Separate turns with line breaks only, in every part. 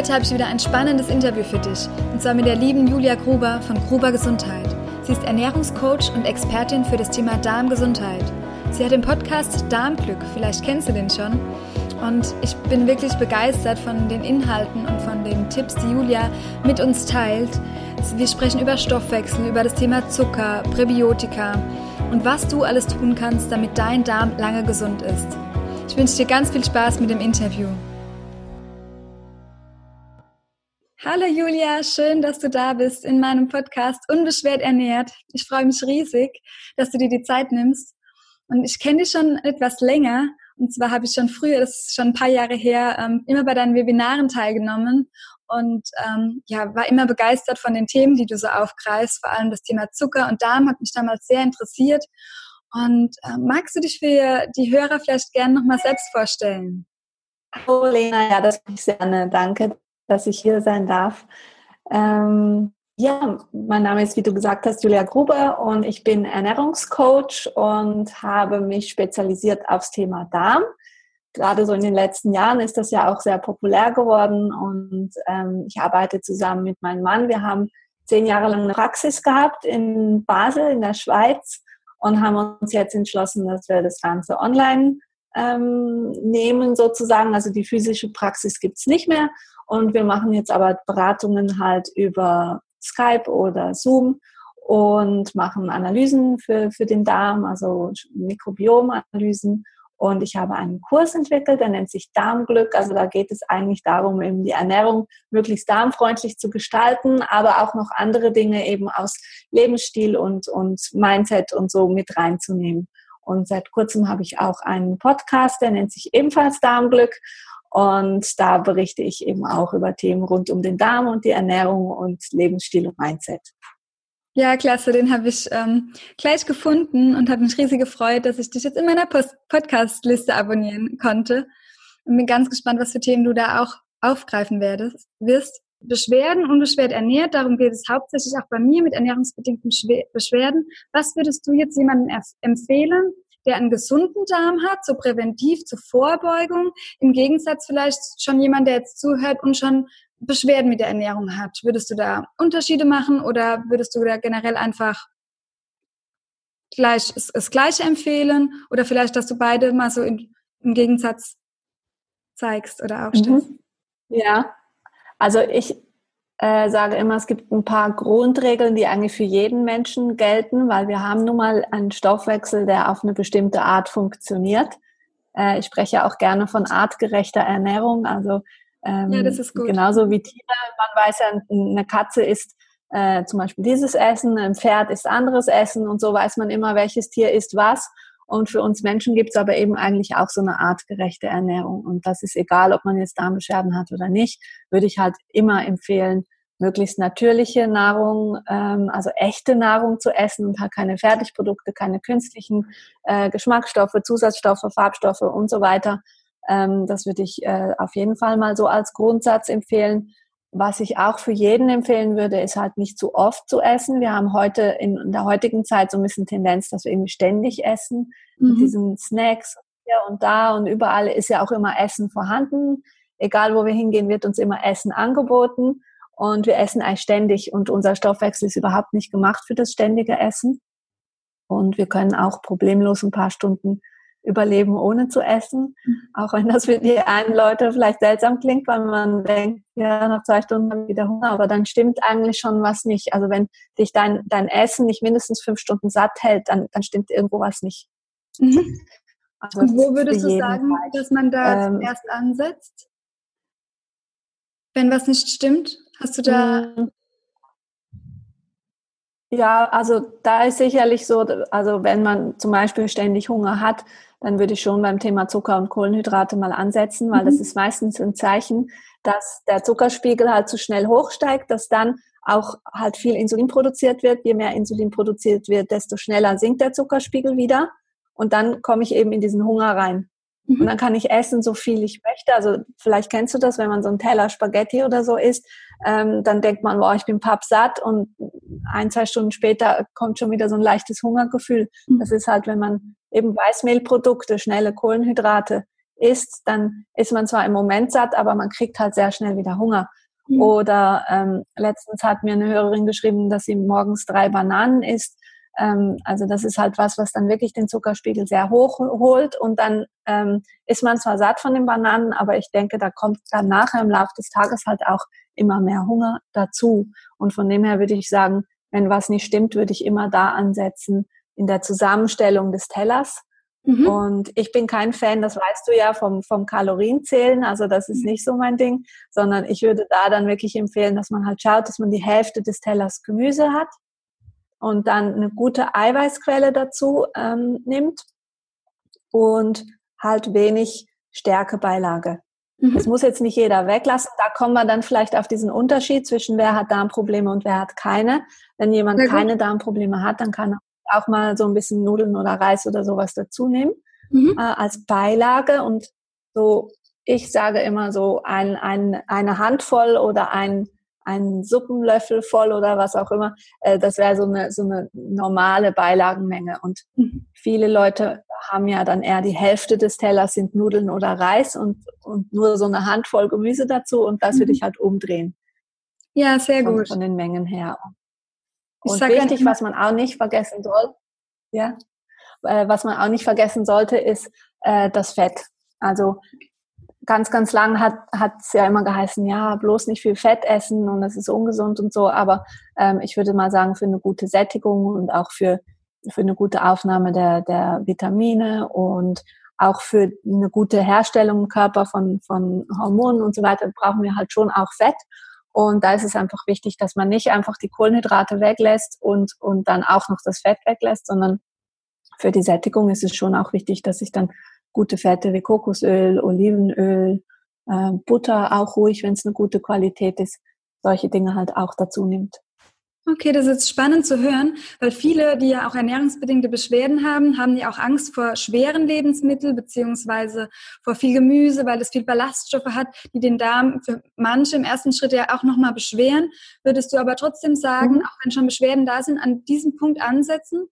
Heute habe ich wieder ein spannendes Interview für dich, und zwar mit der lieben Julia Gruber von Gruber Gesundheit. Sie ist Ernährungscoach und Expertin für das Thema Darmgesundheit. Sie hat den Podcast Darmglück, vielleicht kennst du den schon. Und ich bin wirklich begeistert von den Inhalten und von den Tipps, die Julia mit uns teilt. Wir sprechen über Stoffwechsel, über das Thema Zucker, Präbiotika und was du alles tun kannst, damit dein Darm lange gesund ist. Ich wünsche dir ganz viel Spaß mit dem Interview. Hallo Julia, schön, dass du da bist in meinem Podcast Unbeschwert ernährt. Ich freue mich riesig, dass du dir die Zeit nimmst. Und ich kenne dich schon etwas länger. Und zwar habe ich schon früher, das ist schon ein paar Jahre her, ähm, immer bei deinen Webinaren teilgenommen und ähm, ja, war immer begeistert von den Themen, die du so aufgreifst. Vor allem das Thema Zucker und Darm hat mich damals sehr interessiert. Und äh, magst du dich für die Hörer vielleicht gerne nochmal selbst vorstellen?
Hallo Lena, ja, das bin ich sehr gerne. Danke, dass ich hier sein darf. Ähm, ja, mein Name ist, wie du gesagt hast, Julia Gruber und ich bin Ernährungscoach und habe mich spezialisiert aufs Thema Darm. Gerade so in den letzten Jahren ist das ja auch sehr populär geworden und ähm, ich arbeite zusammen mit meinem Mann. Wir haben zehn Jahre lang eine Praxis gehabt in Basel in der Schweiz und haben uns jetzt entschlossen, dass wir das Ganze online ähm, nehmen sozusagen. Also die physische Praxis gibt's nicht mehr und wir machen jetzt aber Beratungen halt über Skype oder Zoom und machen Analysen für, für den Darm, also Mikrobiomanalysen. Und ich habe einen Kurs entwickelt, der nennt sich Darmglück. Also da geht es eigentlich darum, eben die Ernährung möglichst darmfreundlich zu gestalten, aber auch noch andere Dinge eben aus Lebensstil und, und Mindset und so mit reinzunehmen. Und seit kurzem habe ich auch einen Podcast, der nennt sich ebenfalls Darmglück. Und da berichte ich eben auch über Themen rund um den Darm und die Ernährung und Lebensstil und Mindset.
Ja, klasse, den habe ich ähm, gleich gefunden und habe mich riesig gefreut, dass ich dich jetzt in meiner Podcast-Liste abonnieren konnte. Und bin ganz gespannt, was für Themen du da auch aufgreifen werdest, wirst. Beschwerden, unbeschwert ernährt, darum geht es hauptsächlich auch bei mir mit ernährungsbedingten Beschwerden. Was würdest du jetzt jemandem empfehlen, der einen gesunden Darm hat, so präventiv zur Vorbeugung, im Gegensatz vielleicht schon jemand, der jetzt zuhört und schon Beschwerden mit der Ernährung hat. Würdest du da Unterschiede machen oder würdest du da generell einfach gleich das Gleiche empfehlen oder vielleicht, dass du beide mal so in, im Gegensatz zeigst oder aufstellst?
Mhm. Ja, also ich äh, sage immer, es gibt ein paar Grundregeln, die eigentlich für jeden Menschen gelten, weil wir haben nun mal einen Stoffwechsel, der auf eine bestimmte Art funktioniert. Äh, ich spreche auch gerne von artgerechter Ernährung, also ähm, ja, das ist gut. genauso wie Tiere. Man weiß ja, eine Katze isst äh, zum Beispiel dieses Essen, ein Pferd isst anderes Essen und so weiß man immer, welches Tier isst was. Und für uns Menschen gibt es aber eben eigentlich auch so eine artgerechte Ernährung. Und das ist egal, ob man jetzt Darmbeschwerden hat oder nicht, würde ich halt immer empfehlen, möglichst natürliche Nahrung, ähm, also echte Nahrung zu essen und halt keine Fertigprodukte, keine künstlichen äh, Geschmacksstoffe, Zusatzstoffe, Farbstoffe und so weiter. Ähm, das würde ich äh, auf jeden Fall mal so als Grundsatz empfehlen. Was ich auch für jeden empfehlen würde, ist halt nicht zu oft zu essen. Wir haben heute in der heutigen Zeit so ein bisschen Tendenz, dass wir irgendwie ständig essen. Mhm. Mit diesen Snacks hier und da und überall ist ja auch immer Essen vorhanden. Egal wo wir hingehen, wird uns immer Essen angeboten. Und wir essen eigentlich ständig und unser Stoffwechsel ist überhaupt nicht gemacht für das ständige Essen. Und wir können auch problemlos ein paar Stunden überleben, ohne zu essen. Auch wenn das für die einen Leute vielleicht seltsam klingt, weil man denkt, ja, nach zwei Stunden habe ich wieder Hunger, aber dann stimmt eigentlich schon was nicht. Also wenn dich dein, dein Essen nicht mindestens fünf Stunden satt hält, dann, dann stimmt irgendwo was nicht.
Mhm. Also Und wo würdest du sagen, Fall. dass man da ähm, erst ansetzt? Wenn was nicht stimmt, hast du da.
Ja, also da ist sicherlich so, also wenn man zum Beispiel ständig Hunger hat, dann würde ich schon beim Thema Zucker und Kohlenhydrate mal ansetzen, weil mhm. das ist meistens ein Zeichen, dass der Zuckerspiegel halt zu schnell hochsteigt, dass dann auch halt viel Insulin produziert wird. Je mehr Insulin produziert wird, desto schneller sinkt der Zuckerspiegel wieder. Und dann komme ich eben in diesen Hunger rein. Und dann kann ich essen, so viel ich möchte. Also vielleicht kennst du das, wenn man so einen Teller Spaghetti oder so isst, ähm, dann denkt man, boah, ich bin pappsatt und ein, zwei Stunden später kommt schon wieder so ein leichtes Hungergefühl. Mhm. Das ist halt, wenn man eben Weißmehlprodukte, schnelle Kohlenhydrate isst, dann ist man zwar im Moment satt, aber man kriegt halt sehr schnell wieder Hunger. Mhm. Oder ähm, letztens hat mir eine Hörerin geschrieben, dass sie morgens drei Bananen isst also das ist halt was, was dann wirklich den Zuckerspiegel sehr hoch holt und dann ähm, ist man zwar satt von den Bananen, aber ich denke, da kommt dann nachher im Laufe des Tages halt auch immer mehr Hunger dazu. Und von dem her würde ich sagen, wenn was nicht stimmt, würde ich immer da ansetzen in der Zusammenstellung des Tellers. Mhm. Und ich bin kein Fan, das weißt du ja, vom, vom Kalorienzählen. Also das ist nicht so mein Ding, sondern ich würde da dann wirklich empfehlen, dass man halt schaut, dass man die Hälfte des Tellers Gemüse hat und dann eine gute Eiweißquelle dazu ähm, nimmt und halt wenig Stärkebeilage. Mhm. Das muss jetzt nicht jeder weglassen. Da kommen wir dann vielleicht auf diesen Unterschied zwischen wer hat Darmprobleme und wer hat keine. Wenn jemand keine Darmprobleme hat, dann kann er auch mal so ein bisschen Nudeln oder Reis oder sowas dazu nehmen mhm. äh, als Beilage. Und so, ich sage immer so ein, ein, eine Handvoll oder ein einen Suppenlöffel voll oder was auch immer. Äh, das wäre so eine, so eine normale Beilagenmenge. Und mhm. viele Leute haben ja dann eher die Hälfte des Tellers sind Nudeln oder Reis und, und nur so eine Handvoll Gemüse dazu und das mhm. würde ich halt umdrehen.
Ja, sehr
von,
gut.
Von den Mengen her. Und wichtig, was man auch nicht vergessen soll, ja, äh, was man auch nicht vergessen sollte, ist äh, das Fett. Also ganz, ganz lang hat es ja immer geheißen, ja, bloß nicht viel Fett essen und das ist ungesund und so. Aber ähm, ich würde mal sagen, für eine gute Sättigung und auch für, für eine gute Aufnahme der, der Vitamine und auch für eine gute Herstellung im Körper von, von Hormonen und so weiter brauchen wir halt schon auch Fett. Und da ist es einfach wichtig, dass man nicht einfach die Kohlenhydrate weglässt und, und dann auch noch das Fett weglässt, sondern für die Sättigung ist es schon auch wichtig, dass ich dann gute Fette wie Kokosöl, Olivenöl, äh, Butter auch ruhig, wenn es eine gute Qualität ist, solche Dinge halt auch dazu nimmt.
Okay, das ist spannend zu hören, weil viele, die ja auch ernährungsbedingte Beschwerden haben, haben ja auch Angst vor schweren Lebensmitteln beziehungsweise vor viel Gemüse, weil es viel Ballaststoffe hat, die den Darm für manche im ersten Schritt ja auch nochmal beschweren. Würdest du aber trotzdem sagen, mhm. auch wenn schon Beschwerden da sind, an diesem Punkt ansetzen?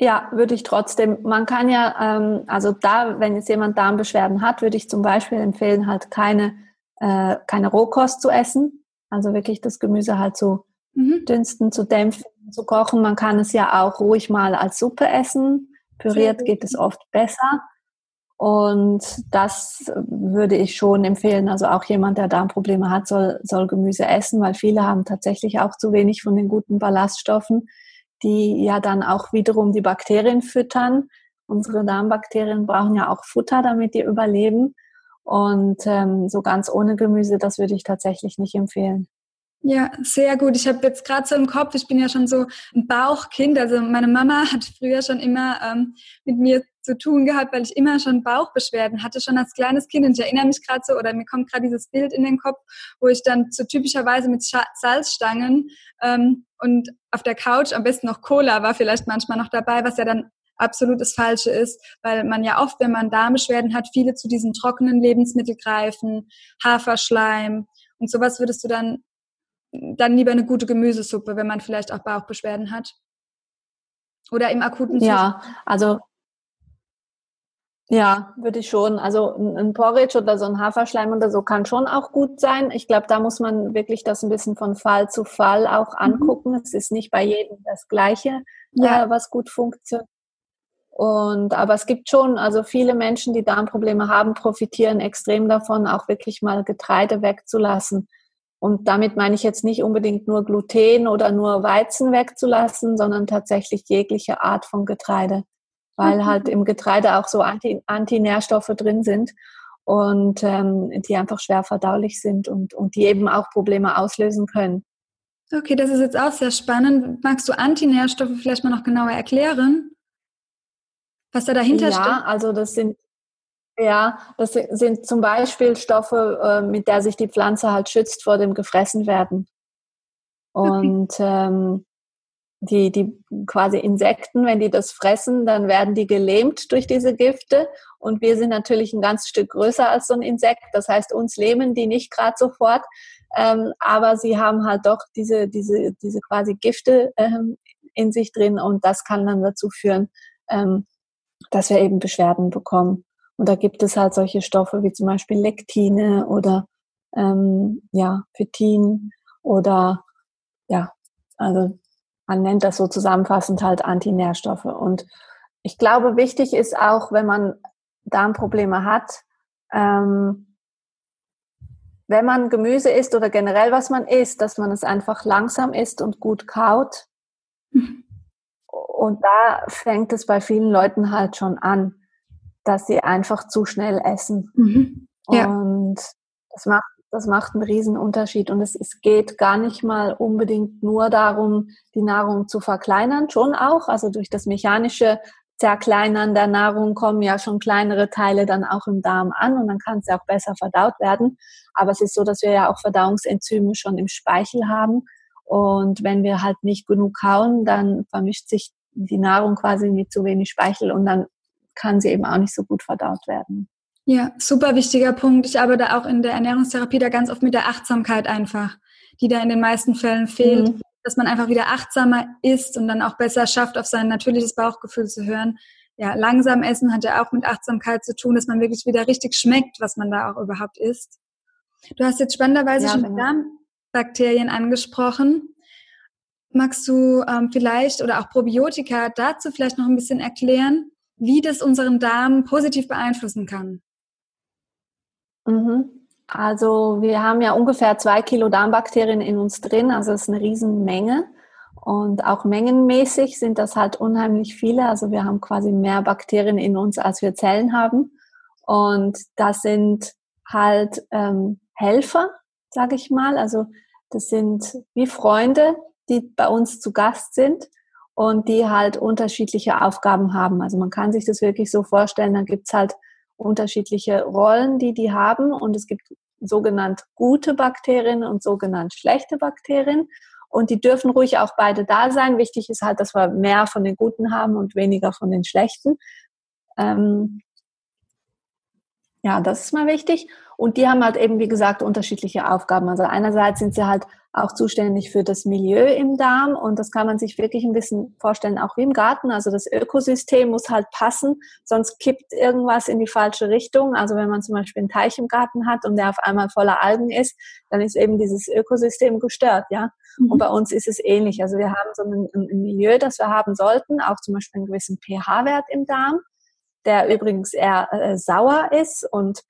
Ja, würde ich trotzdem. Man kann ja, ähm, also da, wenn jetzt jemand Darmbeschwerden hat, würde ich zum Beispiel empfehlen, halt keine, äh, keine Rohkost zu essen. Also wirklich das Gemüse halt zu mhm. dünsten, zu dämpfen, zu kochen. Man kann es ja auch ruhig mal als Suppe essen. Püriert geht es oft besser. Und das würde ich schon empfehlen. Also auch jemand, der Darmprobleme hat, soll, soll Gemüse essen, weil viele haben tatsächlich auch zu wenig von den guten Ballaststoffen die ja dann auch wiederum die Bakterien füttern. Unsere Darmbakterien brauchen ja auch Futter, damit die überleben. Und ähm, so ganz ohne Gemüse, das würde ich tatsächlich nicht empfehlen.
Ja, sehr gut. Ich habe jetzt gerade so im Kopf, ich bin ja schon so ein Bauchkind. Also meine Mama hat früher schon immer ähm, mit mir zu tun gehabt, weil ich immer schon Bauchbeschwerden hatte, schon als kleines Kind. Und ich erinnere mich gerade so, oder mir kommt gerade dieses Bild in den Kopf, wo ich dann so typischerweise mit Salzstangen ähm, und auf der Couch am besten noch Cola war vielleicht manchmal noch dabei, was ja dann absolut das Falsche ist, weil man ja oft, wenn man Darmbeschwerden hat, viele zu diesen trockenen Lebensmitteln greifen, Haferschleim und sowas würdest du dann dann lieber eine gute Gemüsesuppe, wenn man vielleicht auch Bauchbeschwerden hat. Oder im akuten
Zustand. Ja, also ja, würde ich schon. Also ein Porridge oder so ein Haferschleim oder so kann schon auch gut sein. Ich glaube, da muss man wirklich das ein bisschen von Fall zu Fall auch mhm. angucken. Mhm. Es ist nicht bei jedem das Gleiche, ja. äh, was gut funktioniert. Und, aber es gibt schon, also viele Menschen, die Darmprobleme haben, profitieren extrem davon, auch wirklich mal Getreide wegzulassen. Und damit meine ich jetzt nicht unbedingt nur Gluten oder nur Weizen wegzulassen, sondern tatsächlich jegliche Art von Getreide weil halt im Getreide auch so Anti Antinährstoffe drin sind und ähm, die einfach schwer verdaulich sind und, und die eben auch Probleme auslösen können.
Okay, das ist jetzt auch sehr spannend. Magst du Antinährstoffe vielleicht mal noch genauer erklären? Was da dahinter
ja,
steht?
Ja, also das sind ja, das sind zum Beispiel Stoffe, äh, mit der sich die Pflanze halt schützt vor dem Gefressenwerden. Und okay. ähm, die, die quasi Insekten, wenn die das fressen, dann werden die gelähmt durch diese Gifte. Und wir sind natürlich ein ganz Stück größer als so ein Insekt. Das heißt, uns lähmen die nicht gerade sofort. Ähm, aber sie haben halt doch diese, diese, diese quasi Gifte ähm, in sich drin und das kann dann dazu führen, ähm, dass wir eben Beschwerden bekommen. Und da gibt es halt solche Stoffe wie zum Beispiel Lektine oder ähm, ja, Phytin oder ja, also man nennt das so zusammenfassend halt Antinährstoffe. Und ich glaube, wichtig ist auch, wenn man Darmprobleme hat, ähm, wenn man Gemüse isst oder generell was man isst, dass man es einfach langsam isst und gut kaut. Mhm. Und da fängt es bei vielen Leuten halt schon an, dass sie einfach zu schnell essen. Mhm. Ja. Und das macht das macht einen riesen Unterschied. Und es, es geht gar nicht mal unbedingt nur darum, die Nahrung zu verkleinern, schon auch. Also durch das mechanische Zerkleinern der Nahrung kommen ja schon kleinere Teile dann auch im Darm an und dann kann es ja auch besser verdaut werden. Aber es ist so, dass wir ja auch Verdauungsenzyme schon im Speichel haben. Und wenn wir halt nicht genug kauen, dann vermischt sich die Nahrung quasi mit zu wenig Speichel und dann kann sie eben auch nicht so gut verdaut werden.
Ja, super wichtiger Punkt. Ich arbeite auch in der Ernährungstherapie da ganz oft mit der Achtsamkeit einfach, die da in den meisten Fällen fehlt, mhm. dass man einfach wieder achtsamer isst und dann auch besser schafft, auf sein natürliches Bauchgefühl zu hören. Ja, langsam essen hat ja auch mit Achtsamkeit zu tun, dass man wirklich wieder richtig schmeckt, was man da auch überhaupt isst. Du hast jetzt spannenderweise ja, schon genau. Darmbakterien angesprochen. Magst du ähm, vielleicht oder auch Probiotika dazu vielleicht noch ein bisschen erklären, wie das unseren Darm positiv beeinflussen kann?
Mhm. Also wir haben ja ungefähr zwei Kilo Darmbakterien in uns drin, also das ist eine Riesenmenge. Und auch mengenmäßig sind das halt unheimlich viele. Also wir haben quasi mehr Bakterien in uns, als wir Zellen haben. Und das sind halt ähm, Helfer, sage ich mal. Also das sind wie Freunde, die bei uns zu Gast sind und die halt unterschiedliche Aufgaben haben. Also man kann sich das wirklich so vorstellen, da gibt's halt unterschiedliche Rollen, die die haben und es gibt sogenannt gute Bakterien und sogenannt schlechte Bakterien und die dürfen ruhig auch beide da sein. Wichtig ist halt, dass wir mehr von den guten haben und weniger von den schlechten. Ähm ja, das ist mal wichtig. Und die haben halt eben, wie gesagt, unterschiedliche Aufgaben. Also einerseits sind sie halt auch zuständig für das Milieu im Darm und das kann man sich wirklich ein bisschen vorstellen, auch wie im Garten. Also das Ökosystem muss halt passen, sonst kippt irgendwas in die falsche Richtung. Also wenn man zum Beispiel einen Teich im Garten hat und der auf einmal voller Algen ist, dann ist eben dieses Ökosystem gestört, ja. Mhm. Und bei uns ist es ähnlich. Also wir haben so ein, ein Milieu, das wir haben sollten, auch zum Beispiel einen gewissen pH-Wert im Darm, der übrigens eher äh, sauer ist und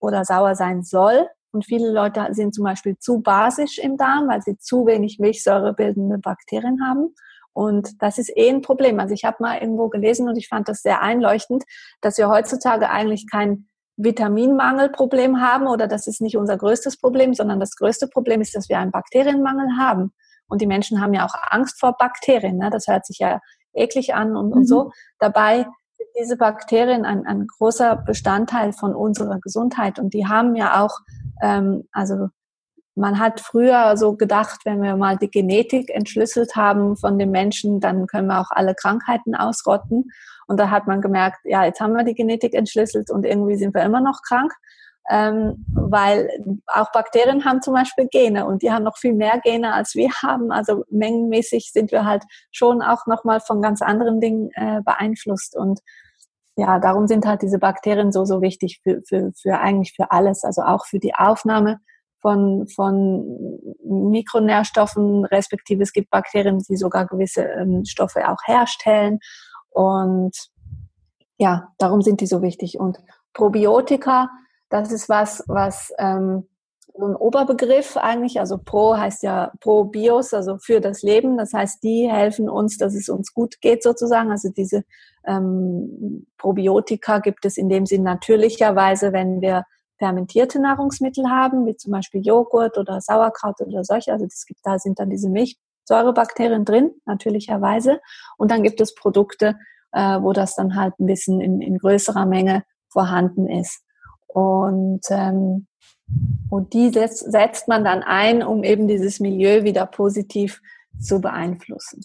oder sauer sein soll. Und viele Leute sind zum Beispiel zu basisch im Darm, weil sie zu wenig milchsäurebildende Bakterien haben. Und das ist eh ein Problem. Also ich habe mal irgendwo gelesen und ich fand das sehr einleuchtend, dass wir heutzutage eigentlich kein Vitaminmangelproblem haben oder das ist nicht unser größtes Problem, sondern das größte Problem ist, dass wir einen Bakterienmangel haben. Und die Menschen haben ja auch Angst vor Bakterien. Ne? Das hört sich ja eklig an und, mhm. und so. Dabei sind diese Bakterien ein, ein großer Bestandteil von unserer Gesundheit und die haben ja auch ähm, also man hat früher so gedacht, wenn wir mal die Genetik entschlüsselt haben von den Menschen, dann können wir auch alle Krankheiten ausrotten. Und da hat man gemerkt, ja, jetzt haben wir die Genetik entschlüsselt und irgendwie sind wir immer noch krank. Ähm, weil auch Bakterien haben zum Beispiel Gene und die haben noch viel mehr Gene als wir haben. Also mengenmäßig sind wir halt schon auch nochmal von ganz anderen Dingen äh, beeinflusst. Und ja, darum sind halt diese Bakterien so, so wichtig für, für, für eigentlich für alles, also auch für die Aufnahme von, von Mikronährstoffen, respektive es gibt Bakterien, die sogar gewisse ähm, Stoffe auch herstellen. Und ja, darum sind die so wichtig. Und Probiotika, das ist was, was ähm, ein Oberbegriff eigentlich. Also Pro heißt ja Probios, also für das Leben. Das heißt, die helfen uns, dass es uns gut geht sozusagen. Also diese ähm, Probiotika gibt es in dem Sinn natürlicherweise, wenn wir fermentierte Nahrungsmittel haben, wie zum Beispiel Joghurt oder Sauerkraut oder solche. Also das gibt, da sind dann diese Milchsäurebakterien drin, natürlicherweise. Und dann gibt es Produkte, äh, wo das dann halt ein bisschen in, in größerer Menge vorhanden ist. Und, ähm, und die setzt, setzt man dann ein, um eben dieses Milieu wieder positiv zu beeinflussen.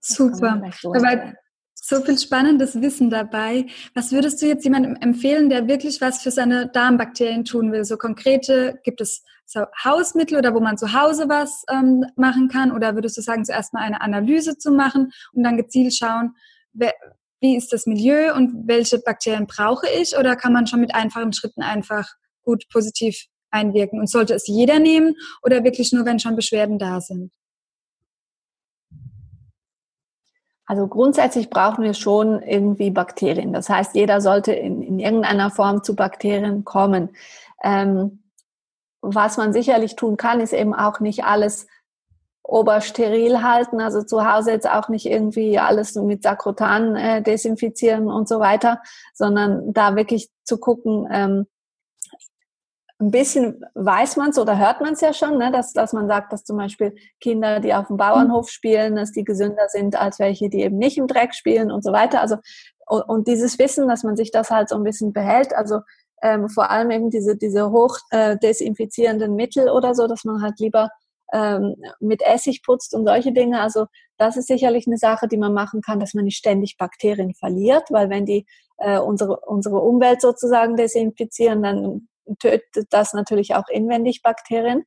Super. So Aber so viel spannendes Wissen dabei. Was würdest du jetzt jemandem empfehlen, der wirklich was für seine Darmbakterien tun will? So konkrete, gibt es so Hausmittel oder wo man zu Hause was ähm, machen kann? Oder würdest du sagen, zuerst mal eine Analyse zu machen und dann gezielt schauen, wer, wie ist das Milieu und welche Bakterien brauche ich? Oder kann man schon mit einfachen Schritten einfach gut positiv einwirken? Und sollte es jeder nehmen oder wirklich nur, wenn schon Beschwerden da sind?
Also grundsätzlich brauchen wir schon irgendwie Bakterien. Das heißt, jeder sollte in, in irgendeiner Form zu Bakterien kommen. Ähm, was man sicherlich tun kann, ist eben auch nicht alles obersteril halten, also zu Hause jetzt auch nicht irgendwie alles mit Sakrotan äh, desinfizieren und so weiter, sondern da wirklich zu gucken, ähm, ein bisschen weiß man es oder hört man es ja schon, ne, dass, dass man sagt, dass zum Beispiel Kinder, die auf dem Bauernhof spielen, dass die gesünder sind als welche, die eben nicht im Dreck spielen und so weiter. Also und, und dieses Wissen, dass man sich das halt so ein bisschen behält, also ähm, vor allem eben diese, diese hoch äh, desinfizierenden Mittel oder so, dass man halt lieber ähm, mit Essig putzt und solche Dinge. Also das ist sicherlich eine Sache, die man machen kann, dass man nicht ständig Bakterien verliert, weil wenn die äh, unsere, unsere Umwelt sozusagen desinfizieren, dann tötet das natürlich auch inwendig Bakterien.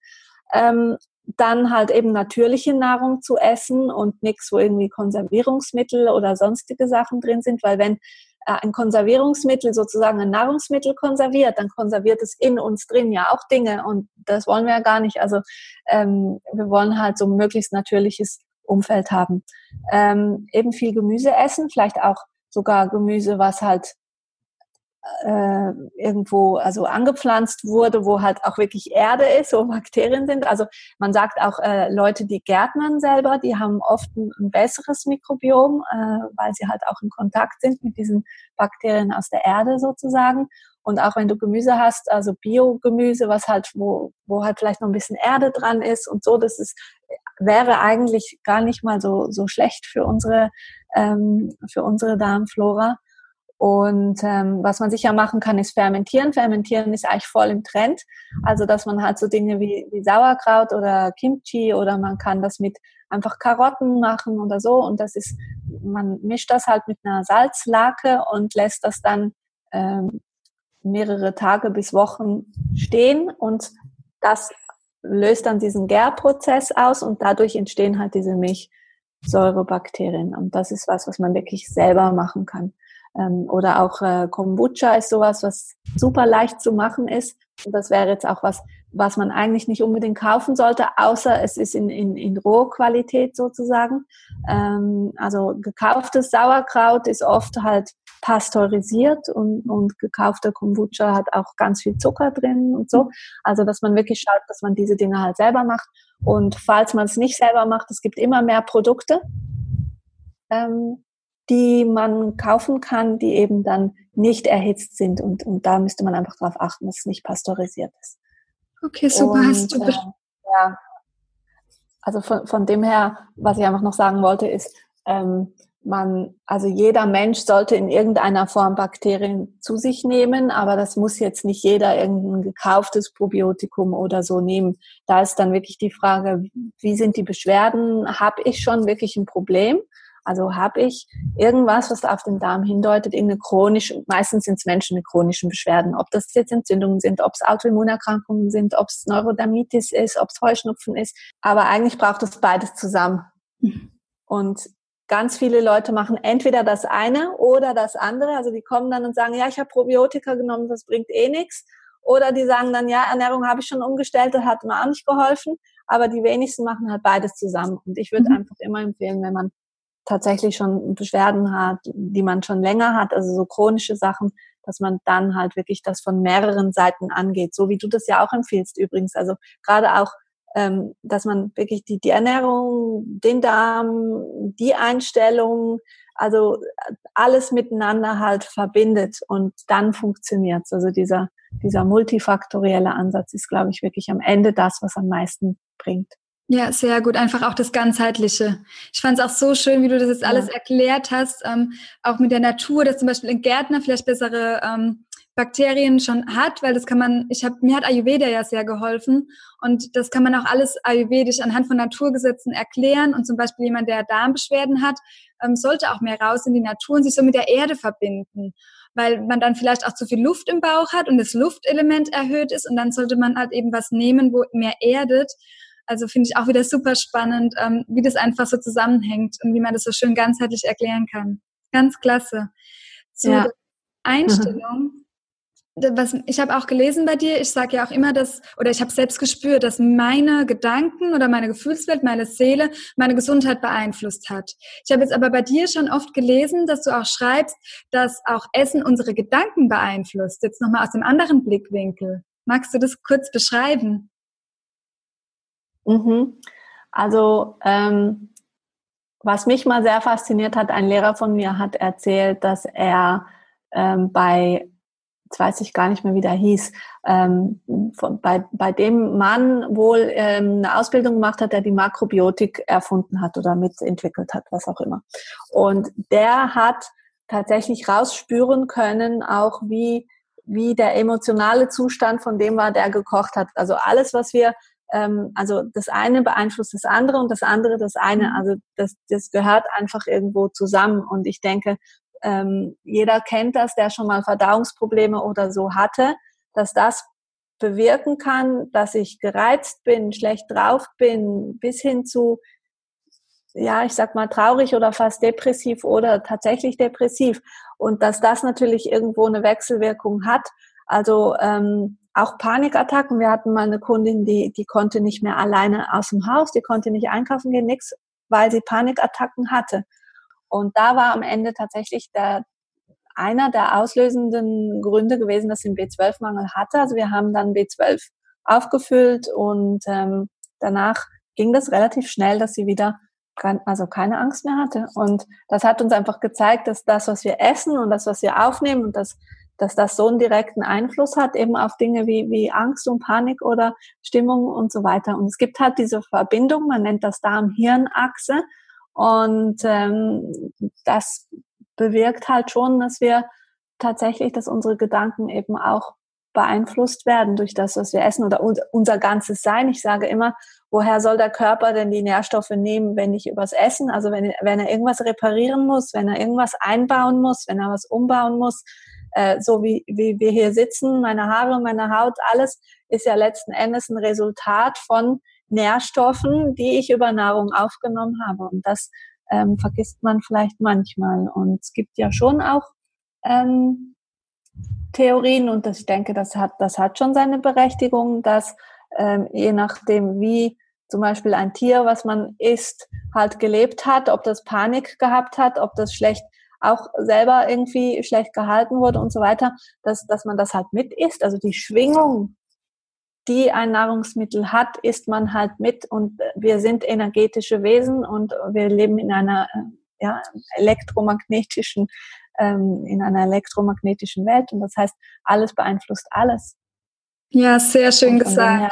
Ähm, dann halt eben natürliche Nahrung zu essen und nichts, wo irgendwie Konservierungsmittel oder sonstige Sachen drin sind, weil wenn ein Konservierungsmittel sozusagen ein Nahrungsmittel konserviert, dann konserviert es in uns drin ja auch Dinge und das wollen wir ja gar nicht. Also ähm, wir wollen halt so ein möglichst natürliches Umfeld haben. Ähm, eben viel Gemüse essen, vielleicht auch sogar Gemüse, was halt äh, irgendwo also angepflanzt wurde, wo halt auch wirklich Erde ist, wo Bakterien sind. Also man sagt auch äh, Leute, die Gärtnern selber, die haben oft ein, ein besseres Mikrobiom, äh, weil sie halt auch in Kontakt sind mit diesen Bakterien aus der Erde sozusagen. Und auch wenn du Gemüse hast, also Biogemüse, was halt, wo, wo halt vielleicht noch ein bisschen Erde dran ist und so, das ist, wäre eigentlich gar nicht mal so, so schlecht für unsere, ähm, für unsere Darmflora. Und ähm, was man sicher machen kann, ist fermentieren. Fermentieren ist eigentlich voll im Trend. Also dass man halt so Dinge wie, wie Sauerkraut oder Kimchi oder man kann das mit einfach Karotten machen oder so. Und das ist, man mischt das halt mit einer Salzlake und lässt das dann ähm, mehrere Tage bis Wochen stehen und das löst dann diesen Gärprozess aus und dadurch entstehen halt diese Milchsäurebakterien. Und das ist was, was man wirklich selber machen kann. Ähm, oder auch äh, Kombucha ist sowas, was super leicht zu machen ist. Und das wäre jetzt auch was, was man eigentlich nicht unbedingt kaufen sollte, außer es ist in, in, in Rohqualität sozusagen. Ähm, also gekauftes Sauerkraut ist oft halt pasteurisiert und, und gekaufter Kombucha hat auch ganz viel Zucker drin und so. Also dass man wirklich schaut, dass man diese Dinge halt selber macht. Und falls man es nicht selber macht, es gibt immer mehr Produkte. Ähm, die man kaufen kann, die eben dann nicht erhitzt sind. Und, und da müsste man einfach darauf achten, dass es nicht pasteurisiert ist.
Okay, super.
Und, Hast du äh, ja, also von, von dem her, was ich einfach noch sagen wollte, ist, ähm, man, also jeder Mensch sollte in irgendeiner Form Bakterien zu sich nehmen, aber das muss jetzt nicht jeder irgendein gekauftes Probiotikum oder so nehmen. Da ist dann wirklich die Frage, wie sind die Beschwerden? Habe ich schon wirklich ein Problem? Also habe ich irgendwas, was auf den Darm hindeutet, irgendeine chronische, meistens sind es Menschen mit chronischen Beschwerden, ob das jetzt Entzündungen sind, ob es Autoimmunerkrankungen sind, ob es Neurodermitis ist, ob es Heuschnupfen ist. Aber eigentlich braucht es beides zusammen. Und ganz viele Leute machen entweder das eine oder das andere. Also die kommen dann und sagen, ja, ich habe Probiotika genommen, das bringt eh nichts. Oder die sagen dann, ja, Ernährung habe ich schon umgestellt, das hat mir auch nicht geholfen. Aber die wenigsten machen halt beides zusammen. Und ich würde mhm. einfach immer empfehlen, wenn man tatsächlich schon Beschwerden hat, die man schon länger hat, also so chronische Sachen, dass man dann halt wirklich das von mehreren Seiten angeht, so wie du das ja auch empfiehlst übrigens. Also gerade auch, ähm, dass man wirklich die, die Ernährung, den Darm, die Einstellung, also alles miteinander halt verbindet und dann funktioniert's. Also dieser dieser multifaktorielle Ansatz ist, glaube ich, wirklich am Ende das, was am meisten bringt.
Ja, sehr gut. Einfach auch das Ganzheitliche. Ich fand es auch so schön, wie du das jetzt alles ja. erklärt hast, ähm, auch mit der Natur, dass zum Beispiel ein Gärtner vielleicht bessere ähm, Bakterien schon hat, weil das kann man, ich habe, mir hat Ayurveda ja sehr geholfen und das kann man auch alles ayurvedisch anhand von Naturgesetzen erklären und zum Beispiel jemand, der Darmbeschwerden hat, ähm, sollte auch mehr raus in die Natur und sich so mit der Erde verbinden, weil man dann vielleicht auch zu viel Luft im Bauch hat und das Luftelement erhöht ist und dann sollte man halt eben was nehmen, wo mehr erdet. Also finde ich auch wieder super spannend, ähm, wie das einfach so zusammenhängt und wie man das so schön ganzheitlich erklären kann. Ganz klasse. Zur ja. Einstellung was ich habe auch gelesen bei dir, ich sage ja auch immer, dass, oder ich habe selbst gespürt, dass meine Gedanken oder meine Gefühlswelt, meine Seele, meine Gesundheit beeinflusst hat. Ich habe jetzt aber bei dir schon oft gelesen, dass du auch schreibst, dass auch Essen unsere Gedanken beeinflusst. Jetzt nochmal aus dem anderen Blickwinkel. Magst du das kurz beschreiben?
Mhm. Also, ähm, was mich mal sehr fasziniert hat, ein Lehrer von mir hat erzählt, dass er ähm, bei jetzt weiß ich gar nicht mehr, wie der hieß, ähm, von, bei, bei dem Mann wohl ähm, eine Ausbildung gemacht hat, der die Makrobiotik erfunden hat oder mitentwickelt hat, was auch immer. Und der hat tatsächlich rausspüren können, auch wie, wie der emotionale Zustand von dem war, der gekocht hat. Also alles, was wir ähm, also das eine beeinflusst das andere und das andere das eine. Mhm. Also das, das gehört einfach irgendwo zusammen. Und ich denke, ähm, jeder kennt das, der schon mal Verdauungsprobleme oder so hatte, dass das bewirken kann, dass ich gereizt bin, schlecht drauf bin, bis hin zu, ja, ich sag mal traurig oder fast depressiv oder tatsächlich depressiv. Und dass das natürlich irgendwo eine Wechselwirkung hat. Also ähm, auch Panikattacken. Wir hatten mal eine Kundin, die, die konnte nicht mehr alleine aus dem Haus, die konnte nicht einkaufen gehen, nichts, weil sie Panikattacken hatte. Und da war am Ende tatsächlich der, einer der auslösenden Gründe gewesen, dass sie einen B12-Mangel hatte. Also wir haben dann B12 aufgefüllt und ähm, danach ging das relativ schnell, dass sie wieder also keine Angst mehr hatte. Und das hat uns einfach gezeigt, dass das, was wir essen und das, was wir aufnehmen und das, dass das so einen direkten Einfluss hat eben auf Dinge wie, wie Angst und Panik oder Stimmung und so weiter. Und es gibt halt diese Verbindung, man nennt das Darm-Hirn-Achse. Und ähm, das bewirkt halt schon, dass wir tatsächlich, dass unsere Gedanken eben auch beeinflusst werden durch das, was wir essen oder unser ganzes Sein. Ich sage immer, woher soll der Körper denn die Nährstoffe nehmen, wenn nicht übers Essen? Also wenn, wenn er irgendwas reparieren muss, wenn er irgendwas einbauen muss, wenn er was umbauen muss, äh, so wie, wie wir hier sitzen, meine Haare, meine Haut, alles ist ja letzten Endes ein Resultat von Nährstoffen, die ich über Nahrung aufgenommen habe. Und das ähm, vergisst man vielleicht manchmal. Und es gibt ja schon auch ähm, Theorien und das, ich denke, das hat, das hat schon seine Berechtigung, dass ähm, je nachdem, wie zum Beispiel ein Tier, was man isst, halt gelebt hat, ob das Panik gehabt hat, ob das schlecht auch selber irgendwie schlecht gehalten wurde und so weiter, dass, dass man das halt mit isst. Also die Schwingung die ein Nahrungsmittel hat, isst man halt mit und wir sind energetische Wesen und wir leben in einer äh, ja, elektromagnetischen, ähm, in einer elektromagnetischen Welt und das heißt, alles beeinflusst alles.
Ja, sehr schön gesagt. Her,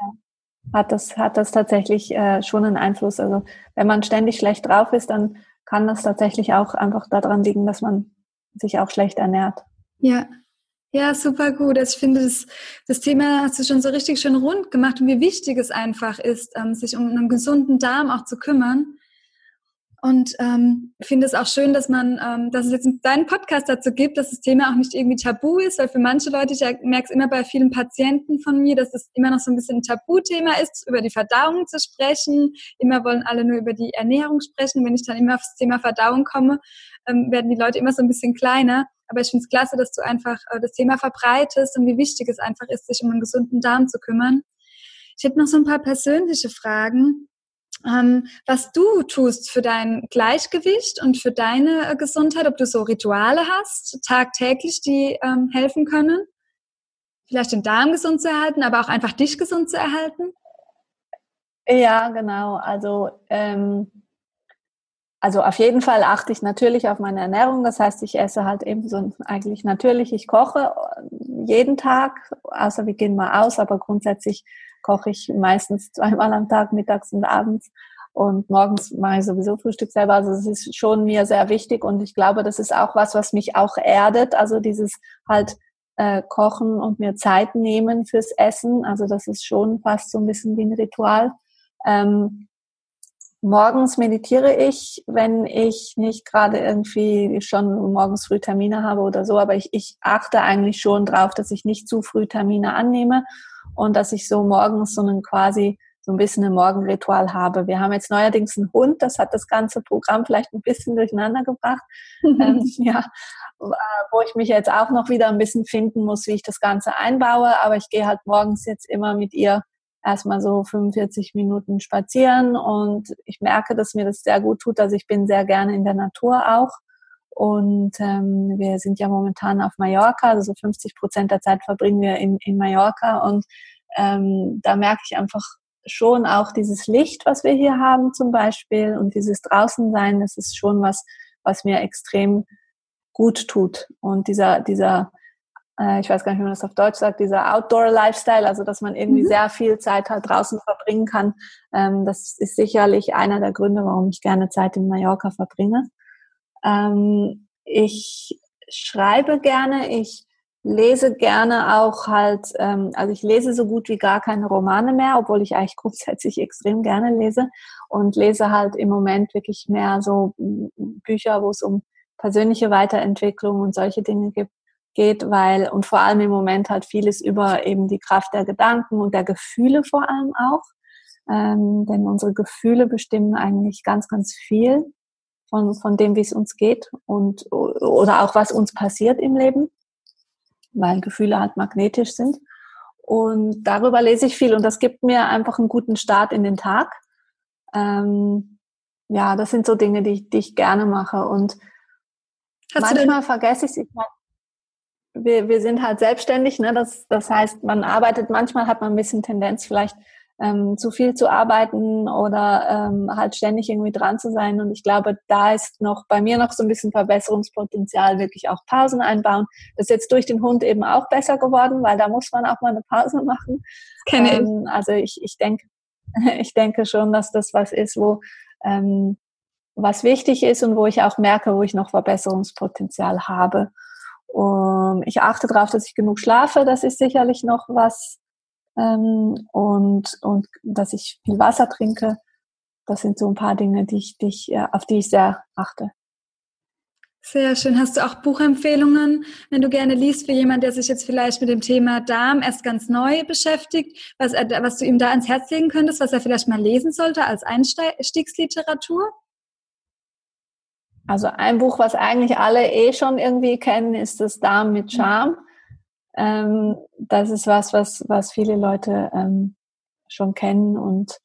ja, hat das, hat das tatsächlich äh, schon einen Einfluss. Also wenn man ständig schlecht drauf ist, dann kann das tatsächlich auch einfach daran liegen, dass man sich auch schlecht ernährt.
Ja, ja, super gut. Also ich finde, das, das Thema hast du schon so richtig schön rund gemacht und wie wichtig es einfach ist, ähm, sich um einen gesunden Darm auch zu kümmern. Und ähm, finde es auch schön, dass man, ähm, dass es jetzt deinen Podcast dazu gibt, dass das Thema auch nicht irgendwie tabu ist, weil für manche Leute, ich merke es immer bei vielen Patienten von mir, dass es immer noch so ein bisschen ein Tabuthema ist, über die Verdauung zu sprechen. Immer wollen alle nur über die Ernährung sprechen. Wenn ich dann immer aufs Thema Verdauung komme, ähm, werden die Leute immer so ein bisschen kleiner. Aber ich finde es klasse, dass du einfach äh, das Thema verbreitest und wie wichtig es einfach ist, sich um einen gesunden Darm zu kümmern. Ich hätte noch so ein paar persönliche Fragen. Ähm, was du tust für dein Gleichgewicht und für deine äh, Gesundheit, ob du so Rituale hast, tagtäglich, die ähm, helfen können, vielleicht den Darm gesund zu erhalten, aber auch einfach dich gesund zu erhalten?
Ja, genau. Also ähm, also auf jeden Fall achte ich natürlich auf meine Ernährung. Das heißt, ich esse halt eben so eigentlich natürlich. Ich koche jeden Tag, außer wir gehen mal aus, aber grundsätzlich koche ich meistens zweimal am Tag, mittags und abends. Und morgens mache ich sowieso Frühstück selber. Also es ist schon mir sehr wichtig und ich glaube, das ist auch was, was mich auch erdet. Also dieses halt äh, kochen und mir Zeit nehmen fürs Essen. Also das ist schon fast so ein bisschen wie ein Ritual. Ähm, morgens meditiere ich, wenn ich nicht gerade irgendwie schon morgens früh Termine habe oder so, aber ich, ich achte eigentlich schon drauf, dass ich nicht zu früh Termine annehme und dass ich so morgens so einen quasi so ein bisschen ein Morgenritual habe. Wir haben jetzt neuerdings einen Hund, das hat das ganze Programm vielleicht ein bisschen durcheinander gebracht. ähm, ja, wo ich mich jetzt auch noch wieder ein bisschen finden muss, wie ich das Ganze einbaue. Aber ich gehe halt morgens jetzt immer mit ihr erstmal so 45 Minuten spazieren und ich merke, dass mir das sehr gut tut. Also ich bin sehr gerne in der Natur auch. Und ähm, wir sind ja momentan auf Mallorca, also 50 Prozent der Zeit verbringen wir in, in Mallorca und ähm, da merke ich einfach, schon auch dieses Licht, was wir hier haben zum Beispiel und dieses Draußensein, das ist schon was, was mir extrem gut tut. Und dieser, dieser, äh, ich weiß gar nicht, wie man das auf Deutsch sagt, dieser Outdoor-Lifestyle, also dass man irgendwie mhm. sehr viel Zeit halt draußen verbringen kann, ähm, das ist sicherlich einer der Gründe, warum ich gerne Zeit in Mallorca verbringe. Ähm, ich schreibe gerne, ich lese gerne auch halt, ähm, also ich lese so gut wie gar keine Romane mehr, obwohl ich eigentlich grundsätzlich extrem gerne lese und lese halt im Moment wirklich mehr so Bücher, wo es um persönliche Weiterentwicklung und solche Dinge gibt, geht, weil und vor allem im Moment halt vieles über eben die Kraft der Gedanken und der Gefühle vor allem auch, ähm, denn unsere Gefühle bestimmen eigentlich ganz, ganz viel von, von dem, wie es uns geht und oder auch was uns passiert im Leben weil Gefühle halt magnetisch sind. Und darüber lese ich viel und das gibt mir einfach einen guten Start in den Tag. Ähm, ja, das sind so Dinge, die, die ich gerne mache. Und Hast manchmal vergesse ich es. Wir, wir sind halt selbstständig, ne? das, das heißt, man arbeitet, manchmal hat man ein bisschen Tendenz, vielleicht ähm, zu viel zu arbeiten oder ähm, halt ständig irgendwie dran zu sein. Und ich glaube, da ist noch bei mir noch so ein bisschen Verbesserungspotenzial, wirklich auch Pausen einbauen. Das ist jetzt durch den Hund eben auch besser geworden, weil da muss man auch mal eine Pause machen. Kenne ähm, ich. Also ich, ich denke, ich denke schon, dass das was ist, wo ähm, was wichtig ist und wo ich auch merke, wo ich noch Verbesserungspotenzial habe. Um, ich achte darauf, dass ich genug schlafe. Das ist sicherlich noch was, ähm, und, und dass ich viel Wasser trinke. Das sind so ein paar Dinge, die ich, die ich, auf die ich sehr achte.
Sehr schön. Hast du auch Buchempfehlungen, wenn du gerne liest, für jemand, der sich jetzt vielleicht mit dem Thema Darm erst ganz neu beschäftigt, was, was du ihm da ans Herz legen könntest, was er vielleicht mal lesen sollte als Einstiegsliteratur?
Also ein Buch, was eigentlich alle eh schon irgendwie kennen, ist das Darm mit Charme. Ähm, das ist was, was, was viele Leute ähm, schon kennen und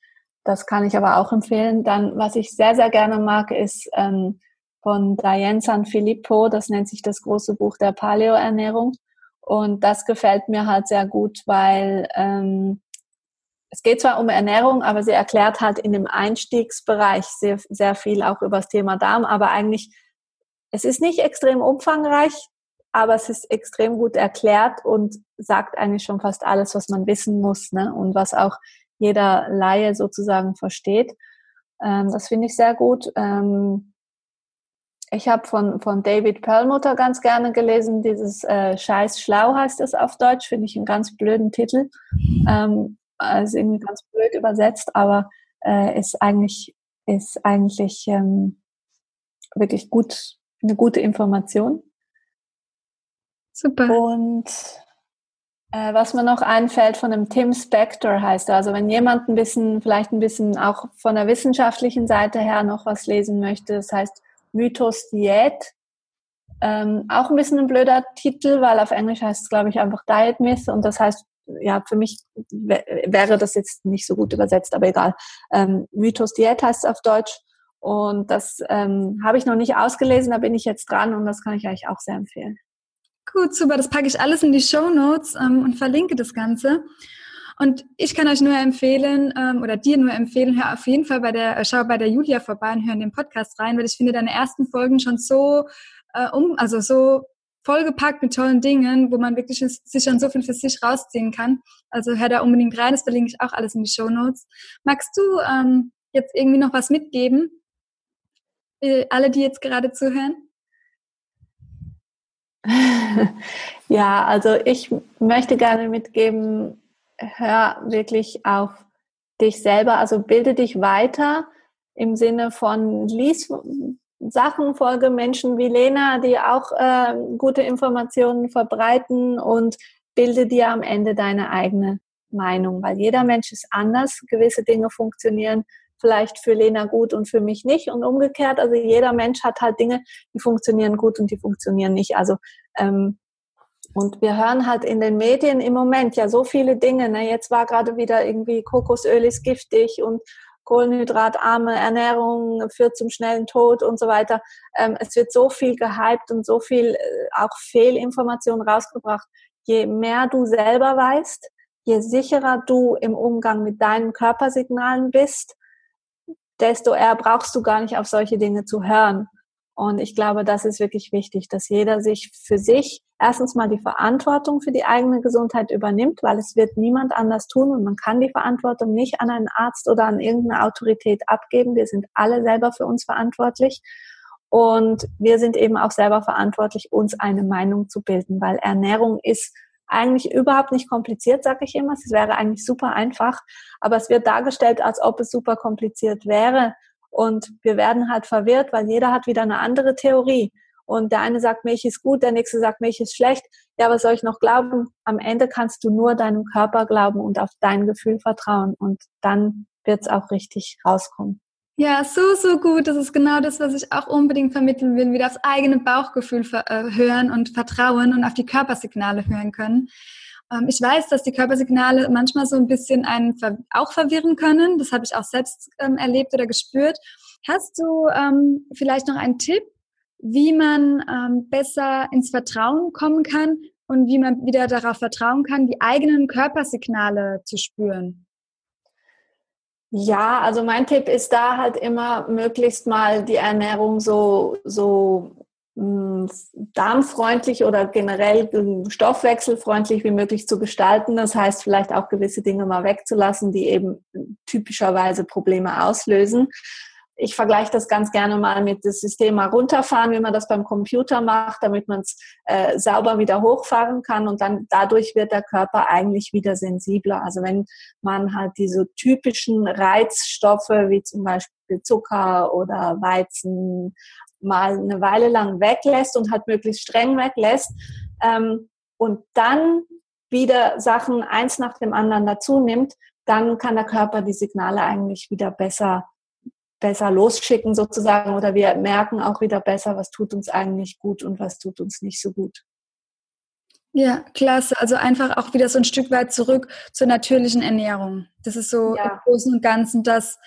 das kann ich aber auch empfehlen. Dann, was ich sehr, sehr gerne mag, ist ähm, von Diane Sanfilippo, das nennt sich das große Buch der Paleo-Ernährung. Und das gefällt mir halt sehr gut, weil ähm, es geht zwar um Ernährung, aber sie erklärt halt in dem Einstiegsbereich sehr, sehr viel auch über das Thema Darm, aber eigentlich, es ist nicht extrem umfangreich, aber es ist extrem gut erklärt und sagt eigentlich schon fast alles, was man wissen muss ne? und was auch jeder Laie sozusagen versteht. Ähm, das finde ich sehr gut. Ähm, ich habe von, von David Perlmutter ganz gerne gelesen, dieses äh, Scheiß Schlau heißt es auf Deutsch, finde ich einen ganz blöden Titel. Ähm, also irgendwie ganz blöd übersetzt, aber äh, ist eigentlich, ist eigentlich ähm, wirklich gut, eine gute Information. Super. Und äh, was mir noch einfällt von dem Tim Spector heißt, also wenn jemand ein bisschen, vielleicht ein bisschen auch von der wissenschaftlichen Seite her noch was lesen möchte, das heißt Mythos Diät. Ähm, auch ein bisschen ein blöder Titel, weil auf Englisch heißt es, glaube ich, einfach Diet Myth und das heißt, ja, für mich wäre das jetzt nicht so gut übersetzt, aber egal. Ähm, Mythos Diät heißt es auf Deutsch und das ähm, habe ich noch nicht ausgelesen, da bin ich jetzt dran und das kann ich euch auch sehr empfehlen.
Gut, super. Das packe ich alles in die Show Notes ähm, und verlinke das Ganze. Und ich kann euch nur empfehlen, ähm, oder dir nur empfehlen, hör auf jeden Fall bei der, schau bei der Julia vorbei und hör in den Podcast rein, weil ich finde deine ersten Folgen schon so äh, um, also so vollgepackt mit tollen Dingen, wo man wirklich sich schon so viel für sich rausziehen kann. Also hör da unbedingt rein, das verlinke ich auch alles in die Show Notes. Magst du ähm, jetzt irgendwie noch was mitgeben? Äh, alle, die jetzt gerade zuhören?
Ja, also ich möchte gerne mitgeben, hör wirklich auf dich selber, also bilde dich weiter im Sinne von lies Sachen, folge Menschen wie Lena, die auch äh, gute Informationen verbreiten und bilde dir am Ende deine eigene Meinung, weil jeder Mensch ist anders. Gewisse Dinge funktionieren vielleicht für Lena gut und für mich nicht und umgekehrt. Also jeder Mensch hat halt Dinge, die funktionieren gut und die funktionieren nicht. Also ähm, und wir hören halt in den Medien im Moment ja so viele Dinge. Ne? Jetzt war gerade wieder irgendwie Kokosöl ist giftig und kohlenhydratarme Ernährung führt zum schnellen Tod und so weiter. Ähm, es wird so viel gehypt und so viel äh, auch Fehlinformationen rausgebracht. Je mehr du selber weißt, je sicherer du im Umgang mit deinen Körpersignalen bist, desto eher brauchst du gar nicht auf solche Dinge zu hören. Und ich glaube, das ist wirklich wichtig, dass jeder sich für sich erstens mal die Verantwortung für die eigene Gesundheit übernimmt, weil es wird niemand anders tun und man kann die Verantwortung nicht an einen Arzt oder an irgendeine Autorität abgeben. Wir sind alle selber für uns verantwortlich. Und wir sind eben auch selber verantwortlich, uns eine Meinung zu bilden, weil Ernährung ist eigentlich überhaupt nicht kompliziert, sage ich immer. Es wäre eigentlich super einfach, aber es wird dargestellt, als ob es super kompliziert wäre. Und wir werden halt verwirrt, weil jeder hat wieder eine andere Theorie. Und der eine sagt, Milch ist gut, der nächste sagt, Milch ist schlecht. Ja, was soll ich noch glauben? Am Ende kannst du nur deinem Körper glauben und auf dein Gefühl vertrauen. Und dann wird es auch richtig rauskommen.
Ja, so, so gut. Das ist genau das, was ich auch unbedingt vermitteln will. Wieder aufs eigene Bauchgefühl äh, hören und vertrauen und auf die Körpersignale hören können. Ähm, ich weiß, dass die Körpersignale manchmal so ein bisschen einen auch verwirren können. Das habe ich auch selbst ähm, erlebt oder gespürt. Hast du ähm, vielleicht noch einen Tipp, wie man besser ins Vertrauen kommen kann und wie man wieder darauf vertrauen kann, die eigenen Körpersignale zu spüren?
Ja, also mein Tipp ist da halt immer möglichst mal die Ernährung so, so hm, darmfreundlich oder generell stoffwechselfreundlich wie möglich zu gestalten. Das heißt, vielleicht auch gewisse Dinge mal wegzulassen, die eben typischerweise Probleme auslösen ich vergleiche das ganz gerne mal mit dem System mal runterfahren, wie man das beim Computer macht, damit man es äh, sauber wieder hochfahren kann und dann dadurch wird der Körper eigentlich wieder sensibler. Also wenn man halt diese typischen Reizstoffe wie zum Beispiel Zucker oder Weizen mal eine Weile lang weglässt und halt möglichst streng weglässt ähm, und dann wieder Sachen eins nach dem anderen dazu nimmt, dann kann der Körper die Signale eigentlich wieder besser besser losschicken sozusagen oder wir merken auch wieder besser, was tut uns eigentlich gut und was tut uns nicht so gut.
Ja, klasse. Also einfach auch wieder so ein Stück weit zurück zur natürlichen Ernährung. Das ist so ja. im Großen und Ganzen das,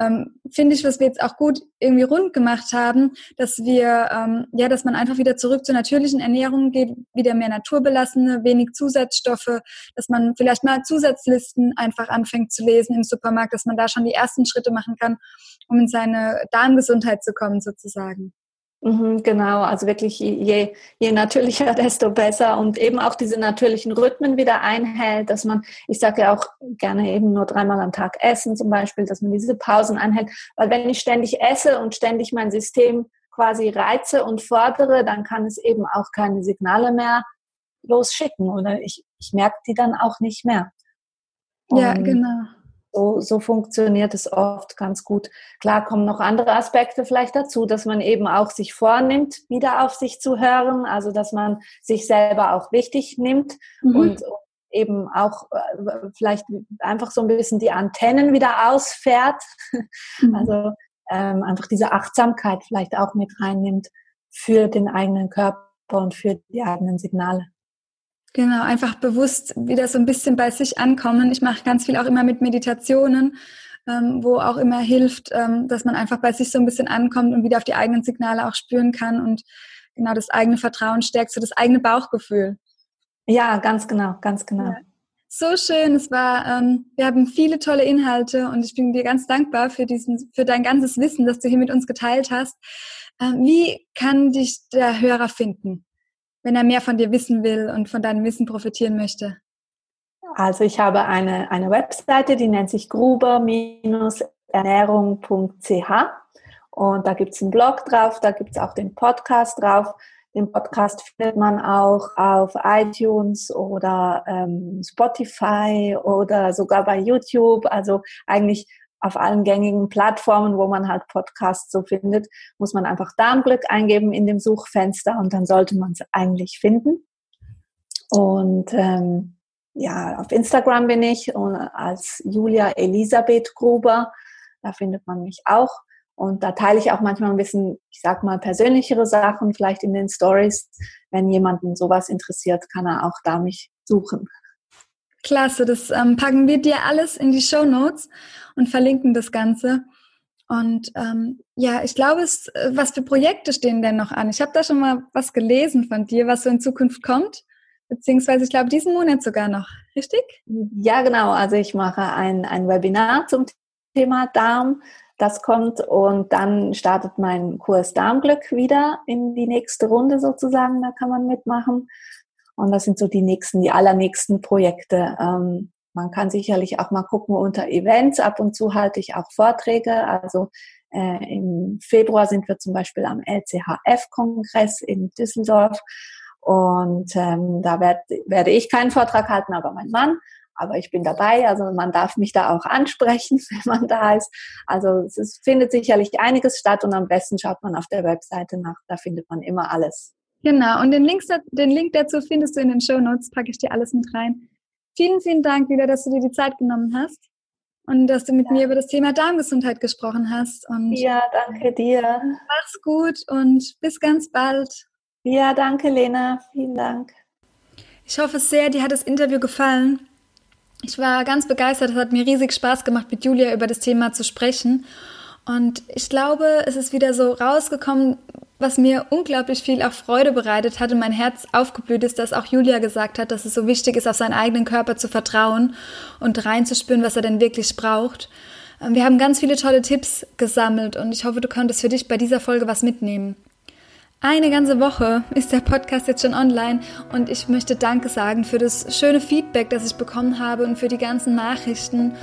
ähm, finde ich, was wir jetzt auch gut irgendwie rund gemacht haben, dass wir, ähm, ja, dass man einfach wieder zurück zur natürlichen Ernährung geht, wieder mehr naturbelassene, wenig Zusatzstoffe, dass man vielleicht mal Zusatzlisten einfach anfängt zu lesen im Supermarkt, dass man da schon die ersten Schritte machen kann, um in seine Darmgesundheit zu kommen sozusagen.
Mhm, genau, also wirklich je, je natürlicher, desto besser und eben auch diese natürlichen Rhythmen wieder einhält, dass man, ich sage ja auch gerne eben nur dreimal am Tag essen zum Beispiel, dass man diese Pausen einhält, weil wenn ich ständig esse und ständig mein System quasi reize und fordere, dann kann es eben auch keine Signale mehr losschicken oder ich, ich merke die dann auch nicht mehr.
Und ja, genau.
So, so funktioniert es oft ganz gut. Klar kommen noch andere Aspekte vielleicht dazu, dass man eben auch sich vornimmt, wieder auf sich zu hören, also dass man sich selber auch wichtig nimmt mhm. und eben auch äh, vielleicht einfach so ein bisschen die Antennen wieder ausfährt. Mhm. Also ähm, einfach diese Achtsamkeit vielleicht auch mit reinnimmt für den eigenen Körper und für die eigenen Signale.
Genau, einfach bewusst wieder so ein bisschen bei sich ankommen. Ich mache ganz viel auch immer mit Meditationen, ähm, wo auch immer hilft, ähm, dass man einfach bei sich so ein bisschen ankommt und wieder auf die eigenen Signale auch spüren kann und genau das eigene Vertrauen stärkt, so das eigene Bauchgefühl.
Ja, ganz genau, ganz genau. Ja.
so schön. Es war, ähm, wir haben viele tolle Inhalte und ich bin dir ganz dankbar für diesen, für dein ganzes Wissen, das du hier mit uns geteilt hast. Ähm, wie kann dich der Hörer finden, wenn er mehr von dir wissen will und von deinem Wissen profitieren möchte?
Also ich habe eine, eine Webseite, die nennt sich gruber-ernährung.ch und da gibt es einen Blog drauf, da gibt es auch den Podcast drauf. Den Podcast findet man auch auf iTunes oder ähm, Spotify oder sogar bei YouTube. Also eigentlich auf allen gängigen Plattformen, wo man halt Podcasts so findet, muss man einfach Darmglück eingeben in dem Suchfenster und dann sollte man es eigentlich finden. Und ähm, ja, auf Instagram bin ich und als Julia Elisabeth Gruber. Da findet man mich auch. Und da teile ich auch manchmal ein bisschen, ich sag mal, persönlichere Sachen, vielleicht in den Stories. Wenn jemanden sowas interessiert, kann er auch da mich suchen.
Klasse, das ähm, packen wir dir alles in die Show Notes und verlinken das Ganze. Und ähm, ja, ich glaube, es, äh, was für Projekte stehen denn noch an? Ich habe da schon mal was gelesen von dir, was so in Zukunft kommt, beziehungsweise ich glaube diesen Monat sogar noch, richtig?
Ja, genau. Also ich mache ein, ein Webinar zum Thema Darm. Das kommt und dann startet mein Kurs Darmglück wieder in die nächste Runde sozusagen. Da kann man mitmachen. Und das sind so die nächsten, die allernächsten Projekte. Ähm, man kann sicherlich auch mal gucken unter Events. Ab und zu halte ich auch Vorträge. Also äh, im Februar sind wir zum Beispiel am LCHF-Kongress in Düsseldorf. Und ähm, da werd, werde ich keinen Vortrag halten, aber mein Mann aber ich bin dabei, also man darf mich da auch ansprechen, wenn man da ist. Also es ist, findet sicherlich einiges statt und am besten schaut man auf der Webseite nach, da findet man immer alles.
Genau, und den, Links, den Link dazu findest du in den Show Notes, packe ich dir alles mit rein. Vielen, vielen Dank wieder, dass du dir die Zeit genommen hast und dass du mit ja. mir über das Thema Darmgesundheit gesprochen hast. Und
ja, danke dir.
Mach's gut und bis ganz bald.
Ja, danke, Lena. Vielen Dank.
Ich hoffe sehr, dir hat das Interview gefallen. Ich war ganz begeistert. Es hat mir riesig Spaß gemacht, mit Julia über das Thema zu sprechen. Und ich glaube, es ist wieder so rausgekommen, was mir unglaublich viel auch Freude bereitet hat und mein Herz aufgeblüht ist, dass auch Julia gesagt hat, dass es so wichtig ist, auf seinen eigenen Körper zu vertrauen und reinzuspüren, was er denn wirklich braucht. Ähm, wir haben ganz viele tolle Tipps gesammelt und ich hoffe, du konntest für dich bei dieser Folge was mitnehmen. Eine ganze Woche ist der Podcast jetzt schon online und ich möchte Danke sagen für das schöne Feedback, das ich bekommen habe und für die ganzen Nachrichten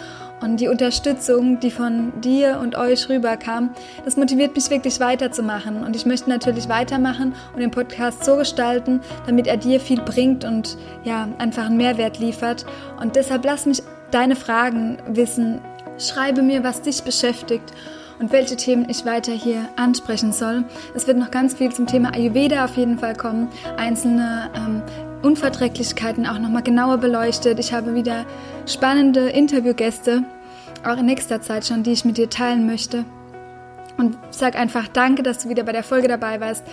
und die Unterstützung, die von dir und euch rüberkam. Das motiviert mich wirklich weiterzumachen und ich möchte natürlich weitermachen und den Podcast so gestalten, damit er dir viel bringt und ja, einfach einen Mehrwert liefert. Und deshalb lass mich deine Fragen wissen. Schreibe mir, was dich beschäftigt und welche Themen ich weiter hier ansprechen soll. Es wird noch ganz viel zum Thema Ayurveda auf jeden Fall kommen, einzelne ähm, Unverträglichkeiten auch nochmal genauer beleuchtet. Ich habe wieder spannende Interviewgäste, auch in nächster Zeit schon, die ich mit dir teilen möchte. Und sag einfach danke, dass du wieder bei der Folge dabei warst.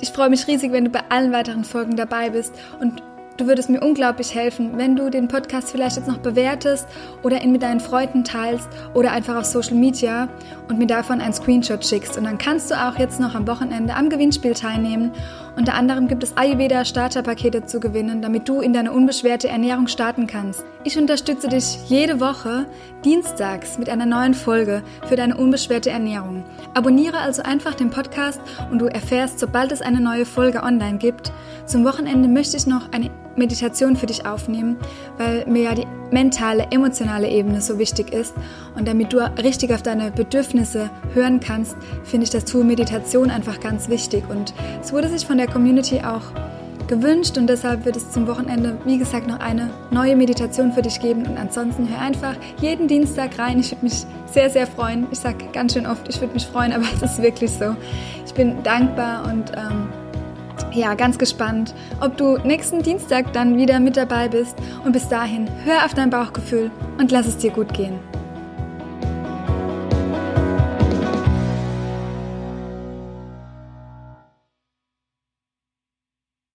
Ich freue mich riesig, wenn du bei allen weiteren Folgen dabei bist und Du würdest mir unglaublich helfen, wenn du den Podcast vielleicht jetzt noch bewertest oder ihn mit deinen Freunden teilst oder einfach auf Social Media und mir davon einen Screenshot schickst. Und dann kannst du auch jetzt noch am Wochenende am Gewinnspiel teilnehmen. Unter anderem gibt es Ayurveda Starterpakete zu gewinnen, damit du in deine unbeschwerte Ernährung starten kannst. Ich unterstütze dich jede Woche dienstags mit einer neuen Folge für deine unbeschwerte Ernährung. Abonniere also einfach den Podcast und du erfährst, sobald es eine neue Folge online gibt. Zum Wochenende möchte ich noch eine Meditation für dich aufnehmen, weil mir ja die mentale, emotionale Ebene so wichtig ist. Und damit du richtig auf deine Bedürfnisse hören kannst, finde ich das Tool Meditation einfach ganz wichtig. Und es wurde sich von der Community auch gewünscht und deshalb wird es zum Wochenende, wie gesagt, noch eine neue Meditation für dich geben. Und ansonsten hör einfach jeden Dienstag rein. Ich würde mich sehr, sehr freuen. Ich sage ganz schön oft, ich würde mich freuen, aber es ist wirklich so. Ich bin dankbar und ähm, ja, ganz gespannt, ob du nächsten Dienstag dann wieder mit dabei bist. Und bis dahin, hör auf dein Bauchgefühl und lass es dir gut gehen.